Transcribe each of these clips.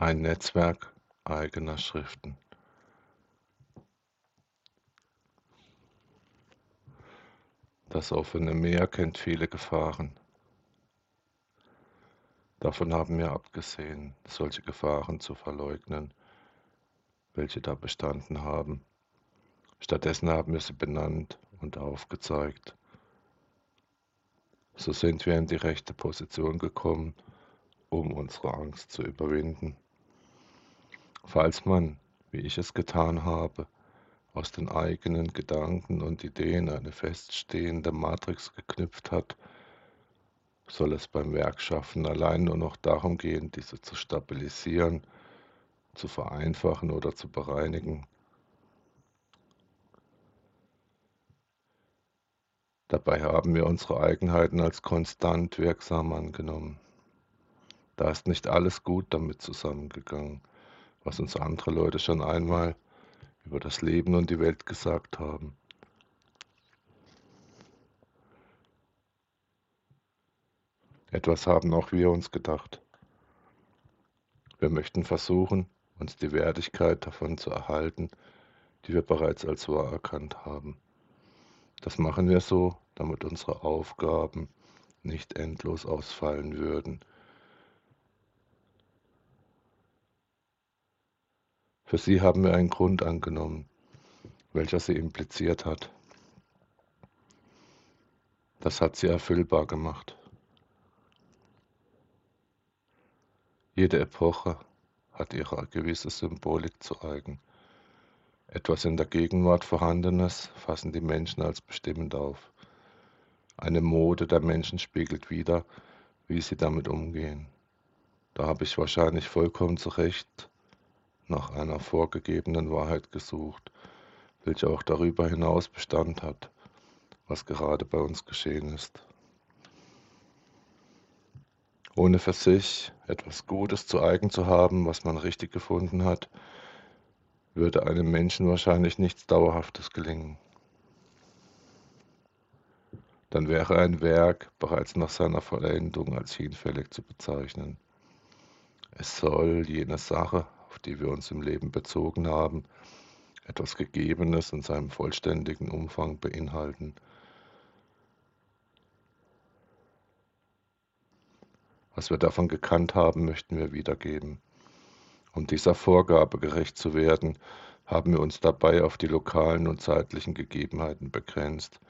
Ein Netzwerk eigener Schriften. Das offene Meer kennt viele Gefahren. Davon haben wir abgesehen, solche Gefahren zu verleugnen, welche da bestanden haben. Stattdessen haben wir sie benannt und aufgezeigt. So sind wir in die rechte Position gekommen, um unsere Angst zu überwinden. Falls man, wie ich es getan habe, aus den eigenen Gedanken und Ideen eine feststehende Matrix geknüpft hat, soll es beim Werkschaffen allein nur noch darum gehen, diese zu stabilisieren, zu vereinfachen oder zu bereinigen. Dabei haben wir unsere Eigenheiten als konstant wirksam angenommen. Da ist nicht alles gut damit zusammengegangen was uns andere Leute schon einmal über das Leben und die Welt gesagt haben. Etwas haben auch wir uns gedacht. Wir möchten versuchen, uns die Wertigkeit davon zu erhalten, die wir bereits als wahr erkannt haben. Das machen wir so, damit unsere Aufgaben nicht endlos ausfallen würden, Für sie haben wir einen Grund angenommen, welcher sie impliziert hat. Das hat sie erfüllbar gemacht. Jede Epoche hat ihre gewisse Symbolik zu eigen. Etwas in der Gegenwart Vorhandenes fassen die Menschen als bestimmend auf. Eine Mode der Menschen spiegelt wider, wie sie damit umgehen. Da habe ich wahrscheinlich vollkommen zu Recht nach einer vorgegebenen Wahrheit gesucht, welche auch darüber hinaus Bestand hat, was gerade bei uns geschehen ist. Ohne für sich etwas Gutes zu eigen zu haben, was man richtig gefunden hat, würde einem Menschen wahrscheinlich nichts Dauerhaftes gelingen. Dann wäre ein Werk bereits nach seiner Vollendung als hinfällig zu bezeichnen. Es soll jene Sache auf die wir uns im Leben bezogen haben, etwas Gegebenes in seinem vollständigen Umfang beinhalten. Was wir davon gekannt haben, möchten wir wiedergeben. Um dieser Vorgabe gerecht zu werden, haben wir uns dabei auf die lokalen und zeitlichen Gegebenheiten begrenzt,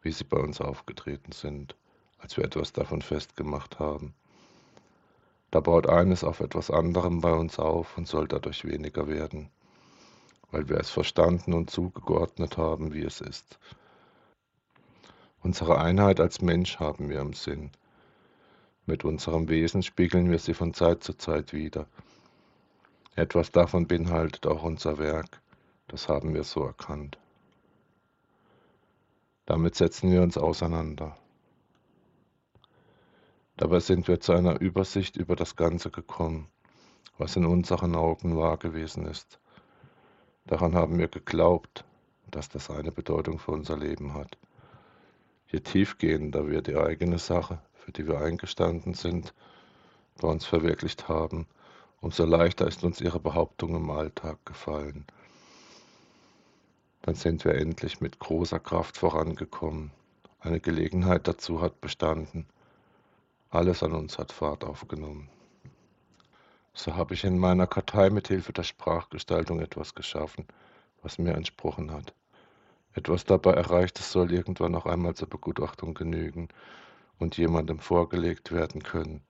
wie sie bei uns aufgetreten sind, als wir etwas davon festgemacht haben. Da baut eines auf etwas anderem bei uns auf und soll dadurch weniger werden, weil wir es verstanden und zugeordnet haben, wie es ist. Unsere Einheit als Mensch haben wir im Sinn. Mit unserem Wesen spiegeln wir sie von Zeit zu Zeit wieder. Etwas davon beinhaltet auch unser Werk, das haben wir so erkannt. Damit setzen wir uns auseinander. Dabei sind wir zu einer Übersicht über das Ganze gekommen, was in unseren Augen wahr gewesen ist. Daran haben wir geglaubt, dass das eine Bedeutung für unser Leben hat. Je tiefgehender wir die eigene Sache, für die wir eingestanden sind, bei uns verwirklicht haben, umso leichter ist uns ihre Behauptung im Alltag gefallen. Dann sind wir endlich mit großer Kraft vorangekommen. Eine Gelegenheit dazu hat bestanden, alles an uns hat Fahrt aufgenommen. So habe ich in meiner Kartei mit Hilfe der Sprachgestaltung etwas geschaffen, was mir entsprochen hat. Etwas dabei Erreichtes soll irgendwann noch einmal zur Begutachtung genügen und jemandem vorgelegt werden können.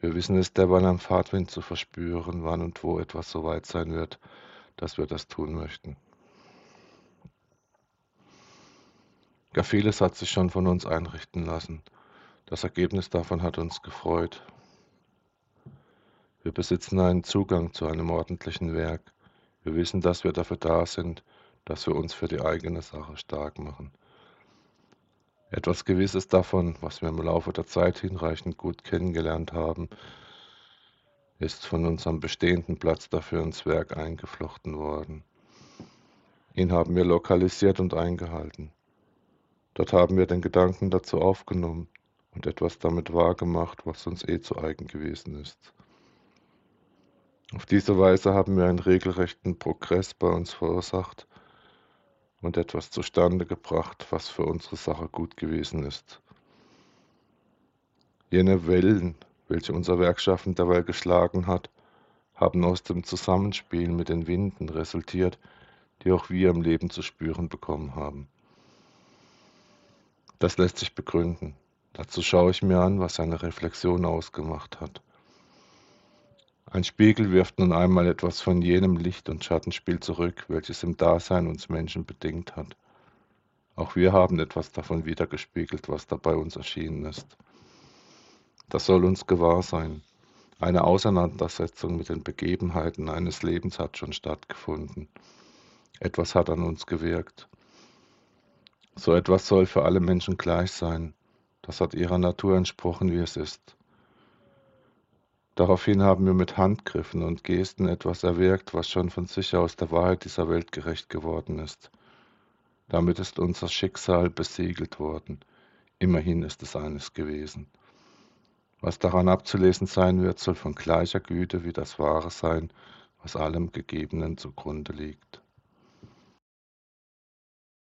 Wir wissen es derweil am Fahrtwind zu verspüren, wann und wo etwas so weit sein wird, dass wir das tun möchten. Gar vieles hat sich schon von uns einrichten lassen. Das Ergebnis davon hat uns gefreut. Wir besitzen einen Zugang zu einem ordentlichen Werk. Wir wissen, dass wir dafür da sind, dass wir uns für die eigene Sache stark machen. Etwas Gewisses davon, was wir im Laufe der Zeit hinreichend gut kennengelernt haben, ist von unserem bestehenden Platz dafür ins Werk eingeflochten worden. Ihn haben wir lokalisiert und eingehalten. Dort haben wir den Gedanken dazu aufgenommen, und etwas damit wahrgemacht, was uns eh zu eigen gewesen ist. Auf diese Weise haben wir einen regelrechten Progress bei uns verursacht und etwas zustande gebracht, was für unsere Sache gut gewesen ist. Jene Wellen, welche unser Werkschaffen dabei geschlagen hat, haben aus dem Zusammenspiel mit den Winden resultiert, die auch wir im Leben zu spüren bekommen haben. Das lässt sich begründen. Dazu schaue ich mir an, was eine Reflexion ausgemacht hat. Ein Spiegel wirft nun einmal etwas von jenem Licht- und Schattenspiel zurück, welches im Dasein uns Menschen bedingt hat. Auch wir haben etwas davon wiedergespiegelt, was da bei uns erschienen ist. Das soll uns gewahr sein. Eine Auseinandersetzung mit den Begebenheiten eines Lebens hat schon stattgefunden. Etwas hat an uns gewirkt. So etwas soll für alle Menschen gleich sein. Das hat ihrer Natur entsprochen, wie es ist. Daraufhin haben wir mit Handgriffen und Gesten etwas erwirkt, was schon von sich aus der Wahrheit dieser Welt gerecht geworden ist. Damit ist unser Schicksal besiegelt worden. Immerhin ist es eines gewesen. Was daran abzulesen sein wird, soll von gleicher Güte wie das Wahre sein, was allem Gegebenen zugrunde liegt.